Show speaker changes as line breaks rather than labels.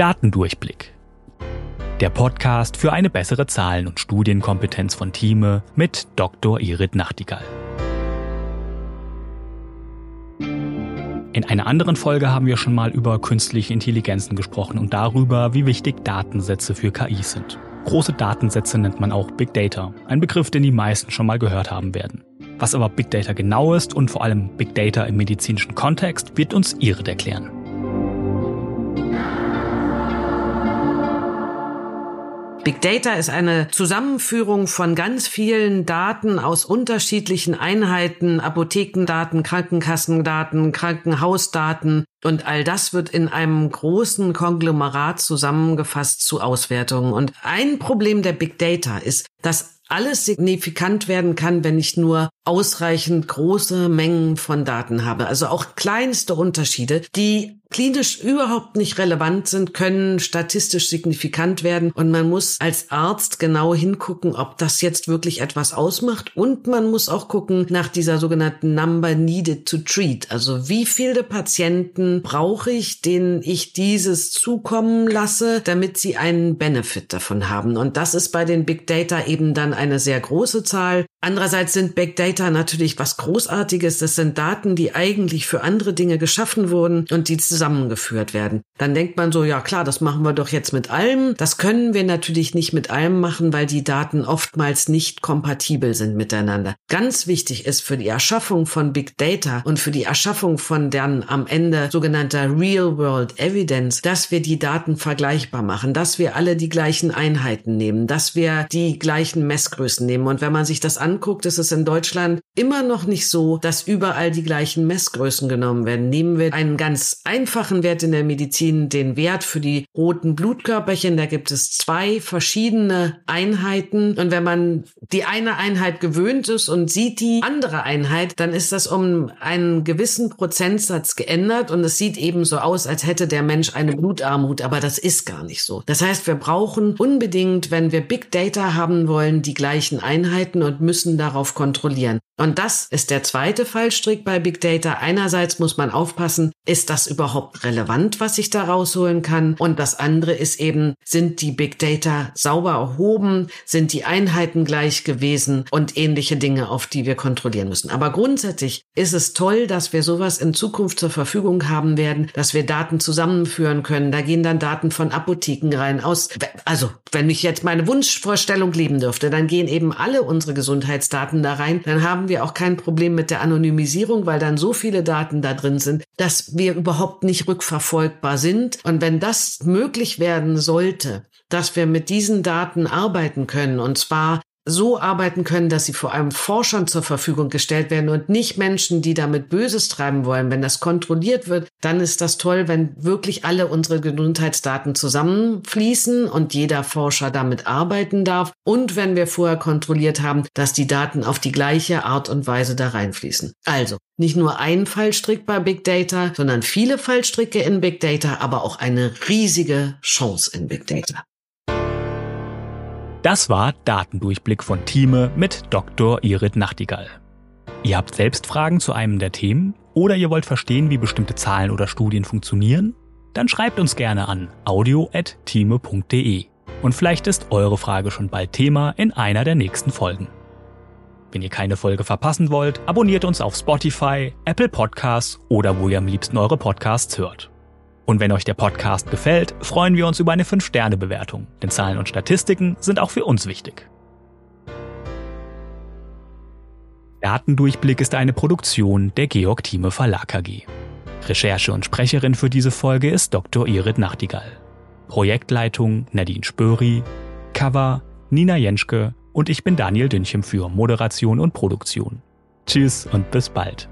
Datendurchblick. Der Podcast für eine bessere Zahlen- und Studienkompetenz von Thieme mit Dr. Irit Nachtigall. In einer anderen Folge haben wir schon mal über künstliche Intelligenzen gesprochen und darüber, wie wichtig Datensätze für KI sind. Große Datensätze nennt man auch Big Data, ein Begriff, den die meisten schon mal gehört haben werden. Was aber Big Data genau ist und vor allem Big Data im medizinischen Kontext, wird uns Irit erklären.
Big Data ist eine Zusammenführung von ganz vielen Daten aus unterschiedlichen Einheiten, Apothekendaten, Krankenkassendaten, Krankenhausdaten und all das wird in einem großen Konglomerat zusammengefasst zu Auswertungen. Und ein Problem der Big Data ist, dass alles signifikant werden kann, wenn ich nur ausreichend große Mengen von Daten habe. Also auch kleinste Unterschiede, die klinisch überhaupt nicht relevant sind, können statistisch signifikant werden. Und man muss als Arzt genau hingucken, ob das jetzt wirklich etwas ausmacht. Und man muss auch gucken nach dieser sogenannten Number Needed to Treat. Also wie viele Patienten brauche ich, denen ich dieses zukommen lasse, damit sie einen Benefit davon haben. Und das ist bei den Big Data eben dann eine sehr große Zahl. Andererseits sind Big Data natürlich was Großartiges. Das sind Daten, die eigentlich für andere Dinge geschaffen wurden und die zusammengeführt werden. Dann denkt man so, ja klar, das machen wir doch jetzt mit allem. Das können wir natürlich nicht mit allem machen, weil die Daten oftmals nicht kompatibel sind miteinander. Ganz wichtig ist für die Erschaffung von Big Data und für die Erschaffung von dann am Ende sogenannter Real World Evidence, dass wir die Daten vergleichbar machen, dass wir alle die gleichen Einheiten nehmen, dass wir die gleichen Messgrößen nehmen. Und wenn man sich das anguckt, ist es in Deutschland immer noch nicht so, dass überall die gleichen Messgrößen genommen werden. Nehmen wir einen ganz einfachen Wert in der Medizin, den Wert für die roten Blutkörperchen. Da gibt es zwei verschiedene Einheiten. Und wenn man die eine Einheit gewöhnt ist und sieht die andere Einheit, dann ist das um einen gewissen Prozentsatz geändert. Und es sieht eben so aus, als hätte der Mensch eine Blutarmut. Aber das ist gar nicht so. Das heißt, wir brauchen unbedingt, wenn wir Big Data haben wollen, die gleichen Einheiten und müssen darauf kontrollieren. Und das ist der zweite Fallstrick bei Big Data. Einerseits muss man aufpassen, ist das überhaupt relevant, was ich da rausholen kann? Und das andere ist eben, sind die Big Data sauber erhoben? Sind die Einheiten gleich gewesen? Und ähnliche Dinge, auf die wir kontrollieren müssen. Aber grundsätzlich ist es toll, dass wir sowas in Zukunft zur Verfügung haben werden, dass wir Daten zusammenführen können. Da gehen dann Daten von Apotheken rein aus. Also, wenn ich jetzt meine Wunschvorstellung leben dürfte, dann gehen eben alle unsere Gesundheitsdaten da rein. Dann haben wir auch kein Problem mit der Anonymisierung, weil dann so viele Daten da drin sind, dass wir überhaupt nicht rückverfolgbar sind. Und wenn das möglich werden sollte, dass wir mit diesen Daten arbeiten können, und zwar so arbeiten können, dass sie vor allem Forschern zur Verfügung gestellt werden und nicht Menschen, die damit Böses treiben wollen. Wenn das kontrolliert wird, dann ist das toll, wenn wirklich alle unsere Gesundheitsdaten zusammenfließen und jeder Forscher damit arbeiten darf. Und wenn wir vorher kontrolliert haben, dass die Daten auf die gleiche Art und Weise da reinfließen. Also nicht nur ein Fallstrick bei Big Data, sondern viele Fallstricke in Big Data, aber auch eine riesige Chance in Big Data.
Das war Datendurchblick von Thieme mit Dr. Irit Nachtigall. Ihr habt selbst Fragen zu einem der Themen oder ihr wollt verstehen, wie bestimmte Zahlen oder Studien funktionieren? Dann schreibt uns gerne an audio.thieme.de und vielleicht ist eure Frage schon bald Thema in einer der nächsten Folgen. Wenn ihr keine Folge verpassen wollt, abonniert uns auf Spotify, Apple Podcasts oder wo ihr am liebsten eure Podcasts hört. Und wenn euch der Podcast gefällt, freuen wir uns über eine 5-Sterne-Bewertung, denn Zahlen und Statistiken sind auch für uns wichtig. Datendurchblick ist eine Produktion der Georg Thieme Verlag AG. Recherche und Sprecherin für diese Folge ist Dr. Irit Nachtigall. Projektleitung Nadine Spöri, Cover Nina Jenschke und ich bin Daniel Dünchem für Moderation und Produktion. Tschüss und bis bald.